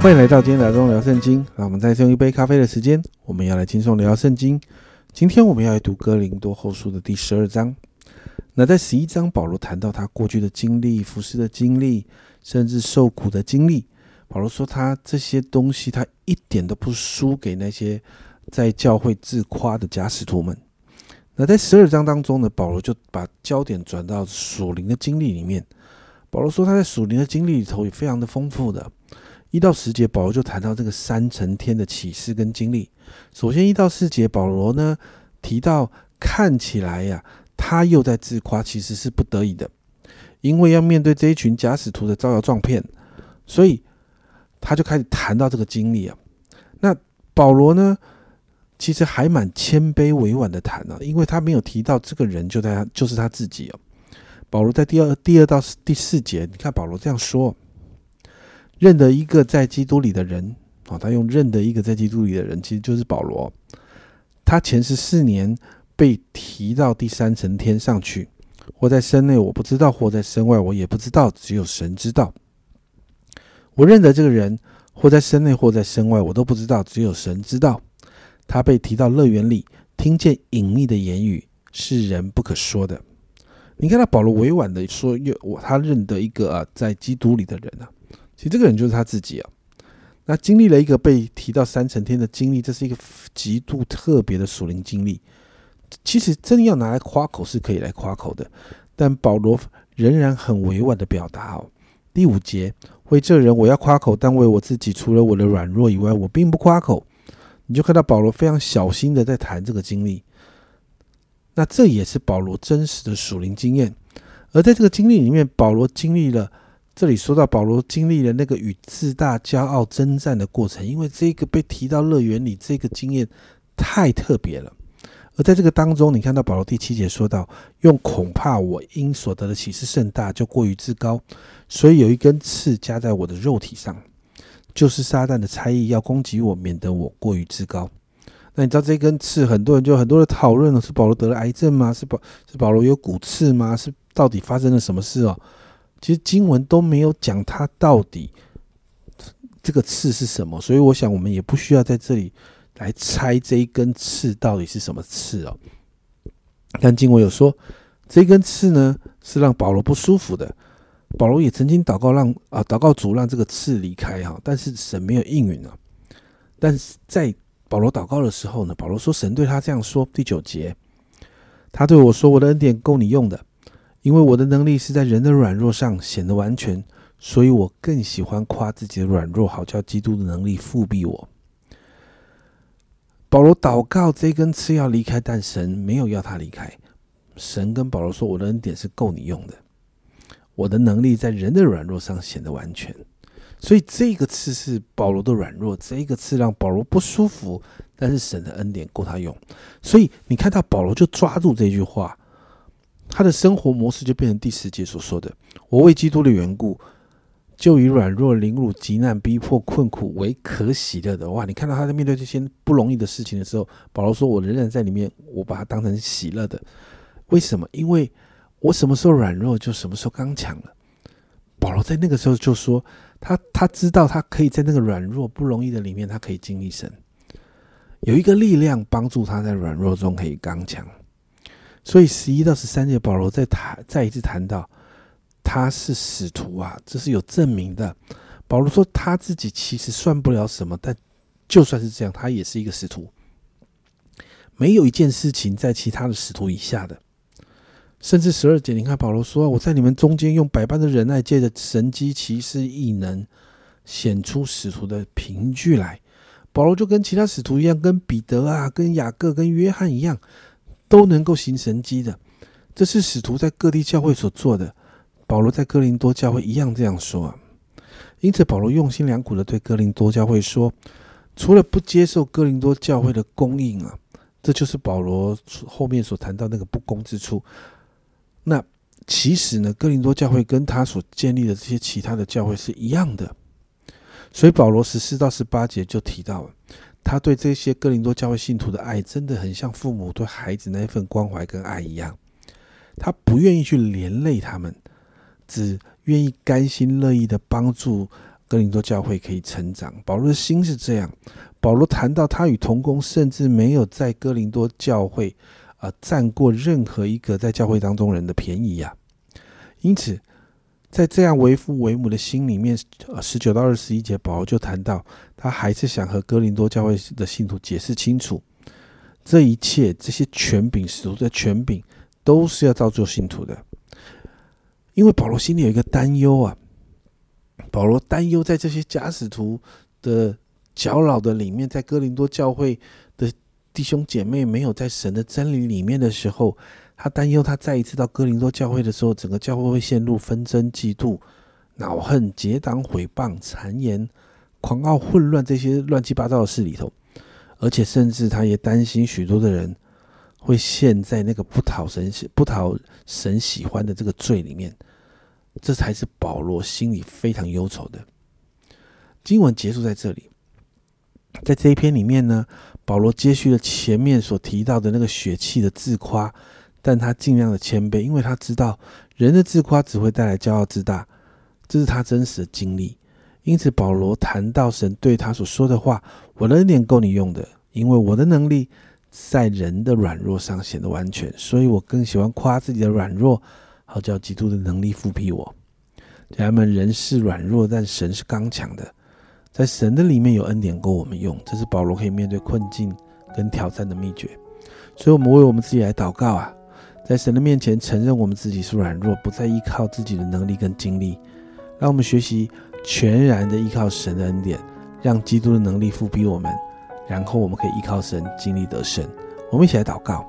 欢迎来到今天聊中聊圣经。让我们再用一杯咖啡的时间，我们要来轻松聊聊圣经。今天我们要来读哥林多后书的第十二章。那在十一章，保罗谈到他过去的经历、服侍的经历，甚至受苦的经历。保罗说，他这些东西他一点都不输给那些在教会自夸的假使徒们。那在十二章当中呢，保罗就把焦点转到属灵的经历里面。保罗说，他在属灵的经历里头也非常的丰富的。一到十节，保罗就谈到这个三层天的启示跟经历。首先，一到四节，保罗呢提到，看起来呀，他又在自夸，其实是不得已的，因为要面对这一群假使徒的招摇撞骗，所以他就开始谈到这个经历啊。那保罗呢，其实还蛮谦卑委婉的谈啊，因为他没有提到这个人就在他就是他自己哦。保罗在第二第二到第四节，你看保罗这样说。认得一个在基督里的人啊，他用认得一个在基督里的人，其实就是保罗。他前十四年被提到第三层天上去，或在身内我不知道，或在身外我也不知道，只有神知道。我认得这个人，或在身内或在身外我都不知道，只有神知道。他被提到乐园里，听见隐秘的言语，是人不可说的。你看他保罗委婉的说，又我他认得一个啊，在基督里的人啊。其实这个人就是他自己啊，那经历了一个被提到三层天的经历，这是一个极度特别的属灵经历。其实真要拿来夸口是可以来夸口的，但保罗仍然很委婉的表达哦。第五节，为这人我要夸口，但为我自己，除了我的软弱以外，我并不夸口。你就看到保罗非常小心的在谈这个经历，那这也是保罗真实的属灵经验。而在这个经历里面，保罗经历了。这里说到保罗经历了那个与自大、骄傲征战的过程，因为这个被提到乐园里，这个经验太特别了。而在这个当中，你看到保罗第七节说到，用恐怕我因所得的启示甚大，就过于自高，所以有一根刺加在我的肉体上，就是撒旦的差役要攻击我，免得我过于自高。那你知道这根刺，很多人就很多的讨论了，是保罗得了癌症吗？是保是保罗有骨刺吗？是到底发生了什么事哦？其实经文都没有讲他到底这个刺是什么，所以我想我们也不需要在这里来猜这一根刺到底是什么刺哦。但经文有说，这根刺呢是让保罗不舒服的。保罗也曾经祷告让啊祷告主让这个刺离开哈，但是神没有应允啊。但是在保罗祷告的时候呢，保罗说神对他这样说：第九节，他对我说：“我的恩典够你用的。”因为我的能力是在人的软弱上显得完全，所以我更喜欢夸自己的软弱，好叫基督的能力复辟我。保罗祷告这根刺要离开，但神没有要他离开。神跟保罗说：“我的恩典是够你用的，我的能力在人的软弱上显得完全。”所以这个刺是保罗的软弱，这个刺让保罗不舒服，但是神的恩典够他用。所以你看到保罗就抓住这句话。他的生活模式就变成第十节所说的：“我为基督的缘故，就以软弱、凌辱、极难、逼迫、困苦为可喜乐的。”哇！你看到他在面对这些不容易的事情的时候，保罗说：“我仍然在里面，我把它当成喜乐的。为什么？因为我什么时候软弱，就什么时候刚强了。”保罗在那个时候就说：“他他知道他可以在那个软弱不容易的里面，他可以经历神，有一个力量帮助他在软弱中可以刚强。”所以十一到十三节，保罗在谈再一次谈到他是使徒啊，这是有证明的。保罗说他自己其实算不了什么，但就算是这样，他也是一个使徒。没有一件事情在其他的使徒以下的。甚至十二节，你看保罗说：“我在你们中间用百般的忍耐，借着神机骑士异能，显出使徒的凭据来。”保罗就跟其他使徒一样，跟彼得啊，跟雅各、跟约翰一样。都能够行神迹的，这是使徒在各地教会所做的。保罗在哥林多教会一样这样说啊。因此，保罗用心良苦的对哥林多教会说：“除了不接受哥林多教会的供应啊，这就是保罗后面所谈到那个不公之处。那其实呢，哥林多教会跟他所建立的这些其他的教会是一样的。所以，保罗十四到十八节就提到了。”他对这些哥林多教会信徒的爱，真的很像父母对孩子那一份关怀跟爱一样。他不愿意去连累他们，只愿意甘心乐意的帮助哥林多教会可以成长。保罗的心是这样。保罗谈到他与同工，甚至没有在哥林多教会啊占过任何一个在教会当中人的便宜呀。因此，在这样为父为母的心里面，十九到二十一节，保罗就谈到他还是想和哥林多教会的信徒解释清楚，这一切这些权柄使徒的权柄都是要造就信徒的。因为保罗心里有一个担忧啊，保罗担忧在这些假使徒的。搅扰的里面，在哥林多教会的弟兄姐妹没有在神的真理里面的时候，他担忧他再一次到哥林多教会的时候，整个教会会陷入纷争、嫉妒、恼恨、结党、毁谤、谗言、狂傲、混乱这些乱七八糟的事里头，而且甚至他也担心许多的人会陷在那个不讨神不讨神喜欢的这个罪里面，这才是保罗心里非常忧愁的。经文结束在这里。在这一篇里面呢，保罗接续了前面所提到的那个血气的自夸，但他尽量的谦卑，因为他知道人的自夸只会带来骄傲自大，这是他真实的经历。因此，保罗谈到神对他所说的话：“我的恩典够你用的，因为我的能力在人的软弱上显得完全。所以我更喜欢夸自己的软弱，好叫基督的能力复辟我。”家人们，人是软弱，但神是刚强的。在神的里面有恩典够我们用，这是保罗可以面对困境跟挑战的秘诀。所以，我们为我们自己来祷告啊，在神的面前承认我们自己是软弱，不再依靠自己的能力跟精力，让我们学习全然的依靠神的恩典，让基督的能力复辟我们，然后我们可以依靠神经历得胜。我们一起来祷告。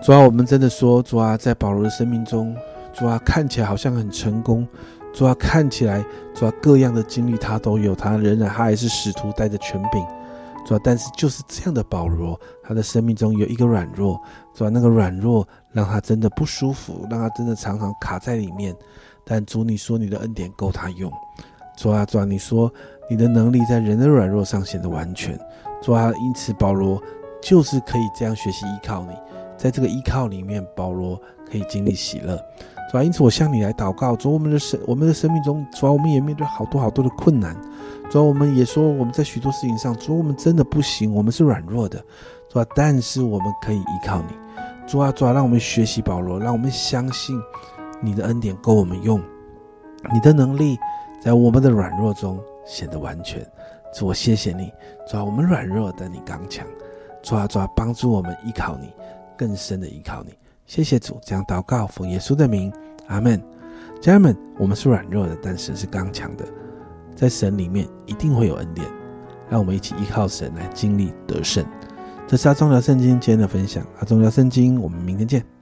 主啊，我们真的说，主啊，在保罗的生命中，主啊，看起来好像很成功。主要看起来，主要各样的经历他都有，他仍然他还是使徒带着权柄，主要但是就是这样的保罗，他的生命中有一个软弱，主要那个软弱让他真的不舒服，让他真的常常卡在里面。但主你说你的恩典够他用，主啊主啊你说你的能力在人的软弱上显得完全，主啊因此保罗就是可以这样学习依靠你，在这个依靠里面，保罗可以经历喜乐。主要因此我向你来祷告，主我们的生我们的生命中，主要我们也面对好多好多的困难，主要我们也说我们在许多事情上，主我们真的不行，我们是软弱的，主要但是我们可以依靠你，主啊主啊，让我们学习保罗，让我们相信你的恩典够我们用，你的能力在我们的软弱中显得完全，主我谢谢你，主啊我们软弱但你刚强，主啊主啊帮助我们依靠你，更深的依靠你。谢谢主，将祷告奉耶稣的名，阿门。家人们，我们是软弱的，但神是刚强的，在神里面一定会有恩典。让我们一起依靠神来经历得胜。这是阿忠聊圣经今天的分享，阿忠聊圣经，我们明天见。